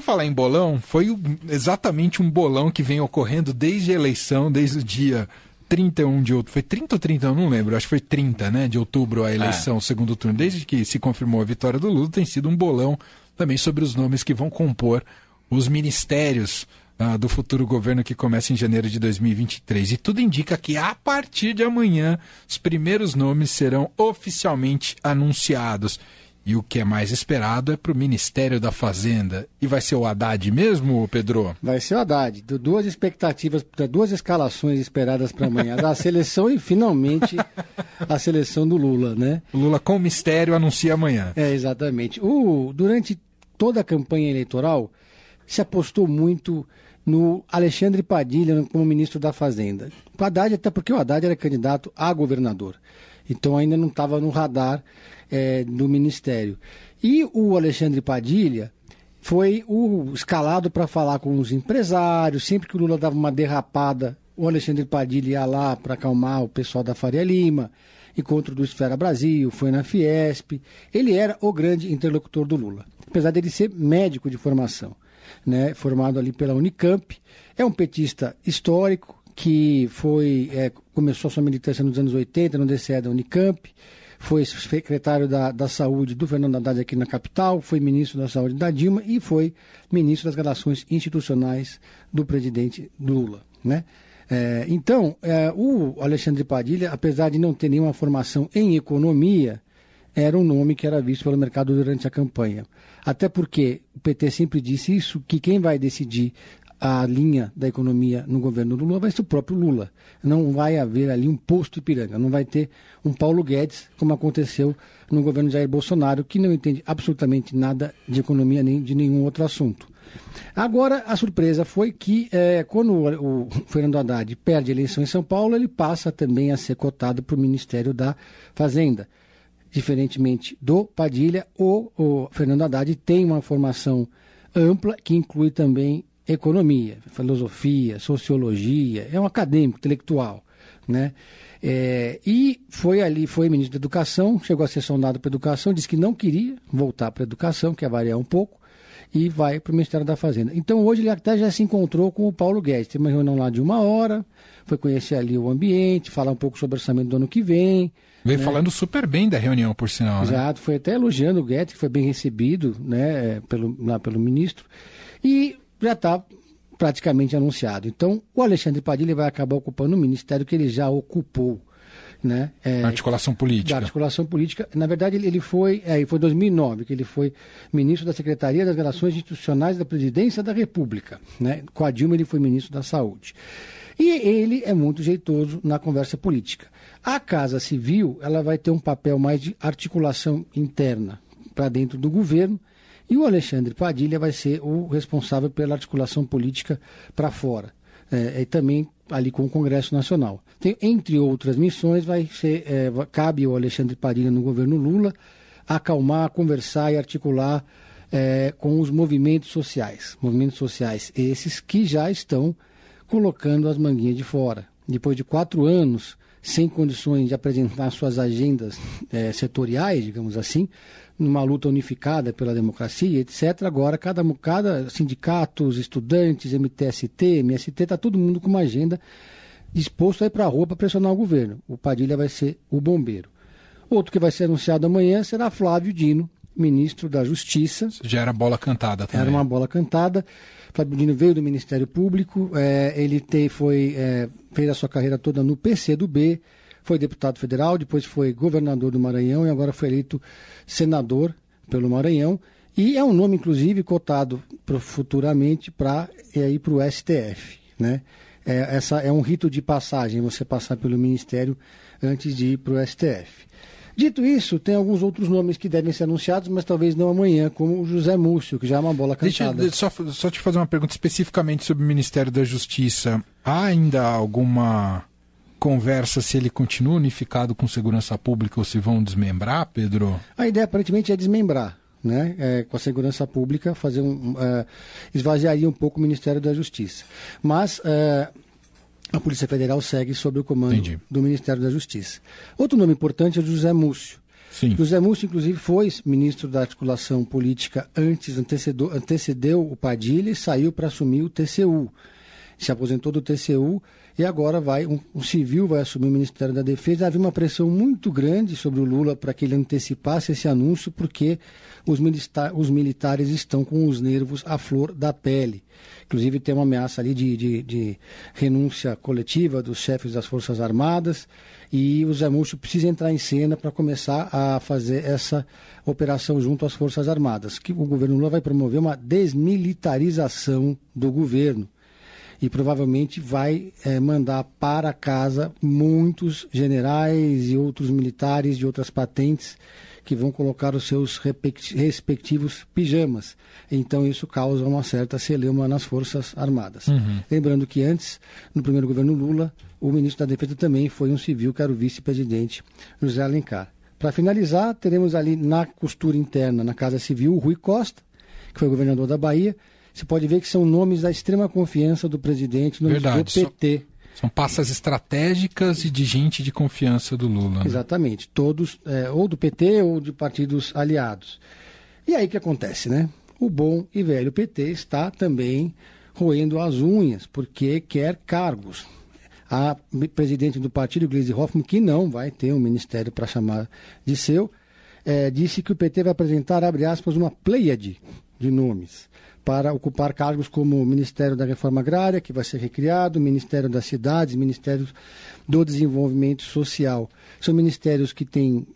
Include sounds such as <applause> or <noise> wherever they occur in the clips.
por falar em bolão, foi exatamente um bolão que vem ocorrendo desde a eleição, desde o dia 31 de outubro. Foi 30 ou 30? não lembro. Acho que foi 30 né, de outubro a eleição, é. segundo turno. Desde que se confirmou a vitória do Lula, tem sido um bolão também sobre os nomes que vão compor os ministérios ah, do futuro governo que começa em janeiro de 2023. E tudo indica que a partir de amanhã os primeiros nomes serão oficialmente anunciados. E o que é mais esperado é para o Ministério da Fazenda. E vai ser o Haddad mesmo, Pedro? Vai ser o Haddad. Duas expectativas, duas escalações esperadas para amanhã. da seleção e finalmente a seleção do Lula, né? O Lula com mistério anuncia amanhã. É, exatamente. O, durante toda a campanha eleitoral, se apostou muito no Alexandre Padilha como ministro da Fazenda. O Haddad, até porque o Haddad era candidato a governador. Então ainda não estava no radar é, do Ministério. E o Alexandre Padilha foi o escalado para falar com os empresários. Sempre que o Lula dava uma derrapada, o Alexandre Padilha ia lá para acalmar o pessoal da Faria Lima. Encontro do Esfera Brasil, foi na Fiesp. Ele era o grande interlocutor do Lula, apesar dele ser médico de formação, né, formado ali pela Unicamp. É um petista histórico que foi é, começou sua militância nos anos 80 no DCE da Unicamp foi secretário da, da Saúde do Fernando Haddad aqui na capital, foi ministro da Saúde da Dilma e foi ministro das Relações Institucionais do presidente Lula. Né? É, então, é, o Alexandre Padilha, apesar de não ter nenhuma formação em economia, era um nome que era visto pelo mercado durante a campanha. Até porque o PT sempre disse isso, que quem vai decidir a linha da economia no governo do Lula vai ser o próprio Lula. Não vai haver ali um posto Ipiranga, não vai ter um Paulo Guedes, como aconteceu no governo Jair Bolsonaro, que não entende absolutamente nada de economia nem de nenhum outro assunto. Agora, a surpresa foi que, é, quando o, o Fernando Haddad perde a eleição em São Paulo, ele passa também a ser cotado para o Ministério da Fazenda. Diferentemente do Padilha, o, o Fernando Haddad tem uma formação ampla que inclui também economia, filosofia, sociologia, é um acadêmico, intelectual, né? É, e foi ali, foi ministro da Educação, chegou a ser sondado para Educação, disse que não queria voltar para a Educação, quer variar um pouco, e vai para o Ministério da Fazenda. Então hoje ele até já se encontrou com o Paulo Guedes, teve uma reunião lá de uma hora, foi conhecer ali o ambiente, falar um pouco sobre o orçamento do ano que vem. Veio né? falando super bem da reunião, por sinal. Né? Exato, né? foi até elogiando o Guedes, que foi bem recebido né, pelo, lá pelo ministro. E já está praticamente anunciado. Então, o Alexandre Padilha vai acabar ocupando o ministério que ele já ocupou. Né? É, articulação política. articulação política. Na verdade, ele foi, é, foi 2009 que ele foi ministro da Secretaria das Relações Institucionais da Presidência da República. Né? Com a Dilma, ele foi ministro da Saúde. E ele é muito jeitoso na conversa política. A Casa Civil ela vai ter um papel mais de articulação interna para dentro do governo e o Alexandre Padilha vai ser o responsável pela articulação política para fora. É, e também ali com o Congresso Nacional. Tem, entre outras missões, vai ser, é, cabe ao Alexandre Padilha no governo Lula acalmar, conversar e articular é, com os movimentos sociais. Movimentos sociais esses que já estão colocando as manguinhas de fora. Depois de quatro anos sem condições de apresentar suas agendas é, setoriais, digamos assim, numa luta unificada pela democracia, etc. Agora, cada, cada sindicatos, estudantes, MTST, MST, está todo mundo com uma agenda disposto a ir para a rua para pressionar o governo. O Padilha vai ser o bombeiro. Outro que vai ser anunciado amanhã será Flávio Dino, ministro da Justiça. Já era bola cantada também. Era uma bola cantada. Flávio Dino veio do Ministério Público, é, ele te, foi, é, fez a sua carreira toda no PCdoB, foi deputado federal, depois foi governador do Maranhão e agora foi eleito senador pelo Maranhão. E é um nome, inclusive, cotado futuramente para é, ir para o STF. Né? É, essa é um rito de passagem, você passar pelo Ministério antes de ir para o STF. Dito isso, tem alguns outros nomes que devem ser anunciados, mas talvez não amanhã, como o José Múcio, que já é uma bola cantada. Deixa só, só te fazer uma pergunta especificamente sobre o Ministério da Justiça. Há ainda alguma conversa se ele continua unificado com segurança pública ou se vão desmembrar, Pedro? A ideia aparentemente é desmembrar. Né, é, com a segurança pública, fazer um, uh, esvaziaria um pouco o Ministério da Justiça. Mas uh, a Polícia Federal segue sob o comando Entendi. do Ministério da Justiça. Outro nome importante é o José Múcio. Sim. José Múcio, inclusive, foi ministro da articulação política antes, antecedeu, antecedeu o Padilha e saiu para assumir o TCU. Se aposentou do TCU e agora vai um, um, civil vai assumir o Ministério da Defesa. Havia uma pressão muito grande sobre o Lula para que ele antecipasse esse anúncio, porque os, os militares estão com os nervos à flor da pele. Inclusive tem uma ameaça ali de, de, de renúncia coletiva dos chefes das Forças Armadas e o Zé Múcio precisa entrar em cena para começar a fazer essa operação junto às Forças Armadas, que o governo Lula vai promover uma desmilitarização do governo e provavelmente vai é, mandar para casa muitos generais e outros militares de outras patentes que vão colocar os seus respectivos pijamas. Então isso causa uma certa celeuma nas Forças Armadas. Uhum. Lembrando que antes, no primeiro governo Lula, o ministro da Defesa também foi um civil, que era o vice-presidente José Alencar. Para finalizar, teremos ali na costura interna, na Casa Civil, o Rui Costa, que foi governador da Bahia, você pode ver que são nomes da extrema confiança do presidente, nomes Verdade, do PT. São, são passas estratégicas e de gente de confiança do Lula. Né? Exatamente, todos, é, ou do PT ou de partidos aliados. E aí que acontece, né? O bom e velho PT está também roendo as unhas, porque quer cargos. A presidente do partido, Gleisi Hoffmann, que não vai ter um ministério para chamar de seu, é, disse que o PT vai apresentar, abre aspas, uma pleiade de nomes para ocupar cargos como o Ministério da Reforma Agrária, que vai ser recriado, o Ministério das Cidades, Ministério do Desenvolvimento Social. São ministérios que têm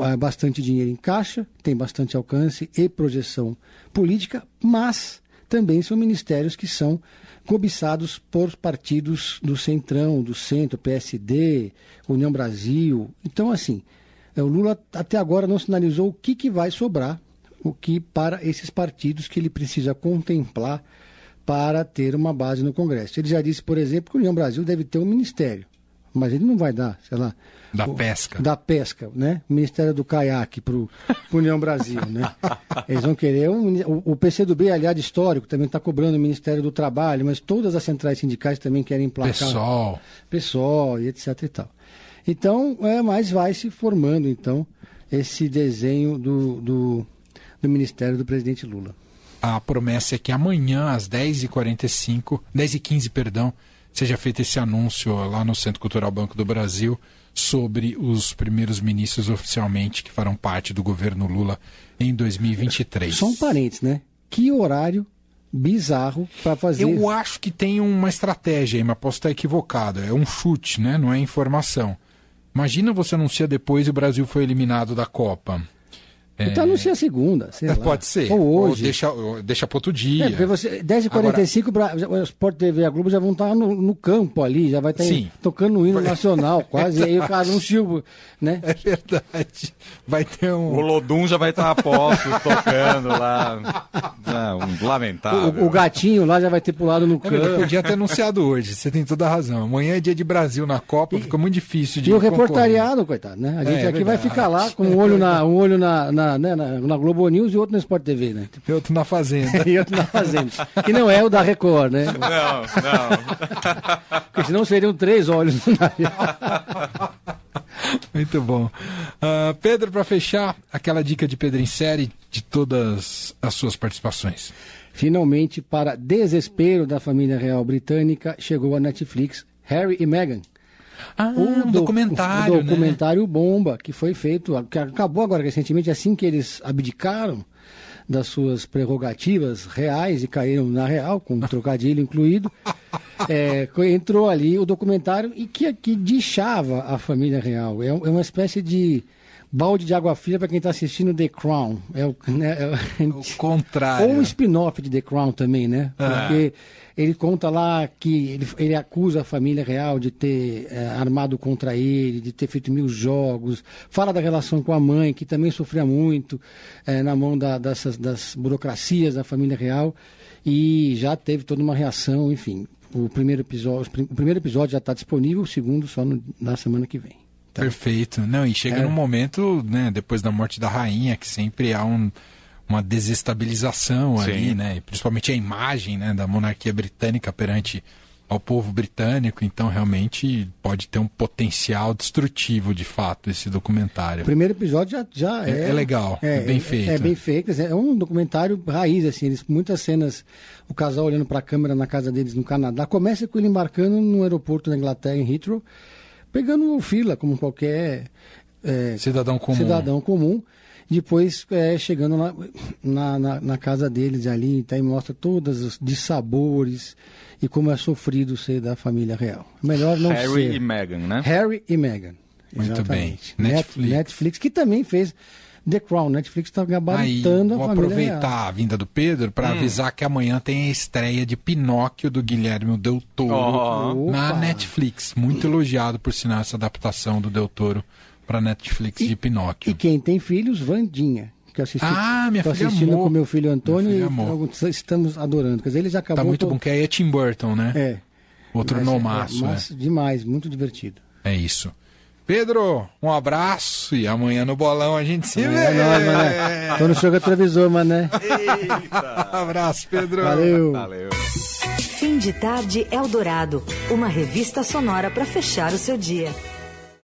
ah, bastante dinheiro em caixa, têm bastante alcance e projeção política, mas também são ministérios que são cobiçados por partidos do Centrão, do Centro, PSD, União Brasil. Então, assim, o Lula até agora não sinalizou o que, que vai sobrar o que para esses partidos que ele precisa contemplar para ter uma base no Congresso. Ele já disse, por exemplo, que a União Brasil deve ter um ministério, mas ele não vai dar, sei lá. Da o, pesca. Da pesca, né? O Ministério do Caiaque para o União Brasil, né? Eles vão querer um, o, o PCdoB, aliado histórico, também está cobrando o Ministério do Trabalho, mas todas as centrais sindicais também querem emplacar. Pessoal. Pessoal e etc e tal. Então, é, mas vai se formando, então, esse desenho do, do do Ministério do presidente Lula. A promessa é que amanhã, às 10h45, 10h15, perdão, seja feito esse anúncio lá no Centro Cultural Banco do Brasil sobre os primeiros ministros oficialmente que farão parte do governo Lula em 2023. Só um parênteses, né? Que horário bizarro para fazer. Eu acho que tem uma estratégia aí, mas posso estar equivocado. É um chute, né? Não é informação. Imagina você anuncia depois e o Brasil foi eliminado da Copa. É... Então anuncia a segunda, sei lá. Pode ser. Ou hoje. Ou deixa, deixa para outro dia. É, você, 10h45, Agora... o Sport TV e a Globo já vão estar no, no campo ali, já vai estar em, tocando o hino nacional, <laughs> quase. e aí o cara anuncia, né? É verdade. Vai ter um... O Lodum já vai estar a postos, tocando lá. um lamentável. O, o, gatinho lá já vai ter pulado no campo. É, podia ter anunciado hoje, você tem toda a razão. Amanhã é dia de Brasil na Copa, e, fica muito difícil de E o reportariado, coitado, né? A gente é, aqui vai ficar lá com um olho na, um olho na, na na, né, na, na, Globo News e outro na Sport TV, né? E outro na Fazenda. <laughs> e outro na Fazenda. que não é o da Record, né? Não, não. <laughs> Porque senão seriam três olhos. <laughs> Muito bom. Uh, Pedro, para fechar, aquela dica de Pedro em série de todas as suas participações. Finalmente, para desespero da família real britânica, chegou a Netflix Harry e Meghan ah, o documentário. O documentário né? Bomba, que foi feito, que acabou agora recentemente, assim que eles abdicaram das suas prerrogativas reais e caíram na real, com um <laughs> trocadilho incluído. É, entrou ali o documentário e que, que deixava a família real. É, é uma espécie de balde de água fria para quem está assistindo The Crown. É o, <laughs> né, é o contrário. Ou um spin-off de The Crown também, né? É. Porque ele conta lá que ele, ele acusa a família real de ter é, armado contra ele, de ter feito mil jogos. Fala da relação com a mãe, que também sofria muito é, na mão da, dessas, das burocracias da família real. E já teve toda uma reação, enfim. O primeiro episódio, o primeiro episódio já está disponível, o segundo só no, na semana que vem. Tá. Perfeito. Não, e chega é. num momento, né, depois da morte da rainha, que sempre há um, uma desestabilização Sim. ali, né? Principalmente a imagem né, da monarquia britânica perante ao povo britânico, então realmente pode ter um potencial destrutivo de fato esse documentário. O primeiro episódio já, já é, é, é legal, é, bem feito. É, bem feito, é um documentário raiz, assim, eles, muitas cenas, o casal olhando para a câmera na casa deles no Canadá, começa com ele embarcando no aeroporto da Inglaterra, em Heathrow, pegando fila, como qualquer é, cidadão comum. Cidadão comum depois, é, chegando na, na, na, na, casa deles ali, tá, e mostra todos os dissabores e como é sofrido ser da família real. Melhor não Harry ser. Harry e Meghan, né? Harry e Meghan. Muito Exatamente. bem. Netflix. Netflix, que também fez The Crown. Netflix está gabaritando Aí, a vou família aproveitar real. a vinda do Pedro para Hum. avisar que amanhã tem a estreia de Pinóquio do Guilherme Del Toro Ó. na Opa. Netflix. Muito elogiado por sinal essa adaptação do Del Toro para Netflix de Pinóquio. E quem tem filhos, Vandinha. Que eu assisti, Ah, minha filha assistindo amou. com meu filho Antônio Minha e amou. estamos adorando. Quer dizer, ele já acabou. Tá muito to- bom, que aí é Tim Burton, né? É. Outro Mas é- nomaço, é, né? mas Demais, muito divertido. É isso. Pedro, um abraço e amanhã no bolão a gente se vê. É mané. Tô no show retrovisor, mané. <laughs> abraço, Pedro. Valeu. Valeu. Fim de tarde Eldorado, uma revista sonora para fechar o seu dia.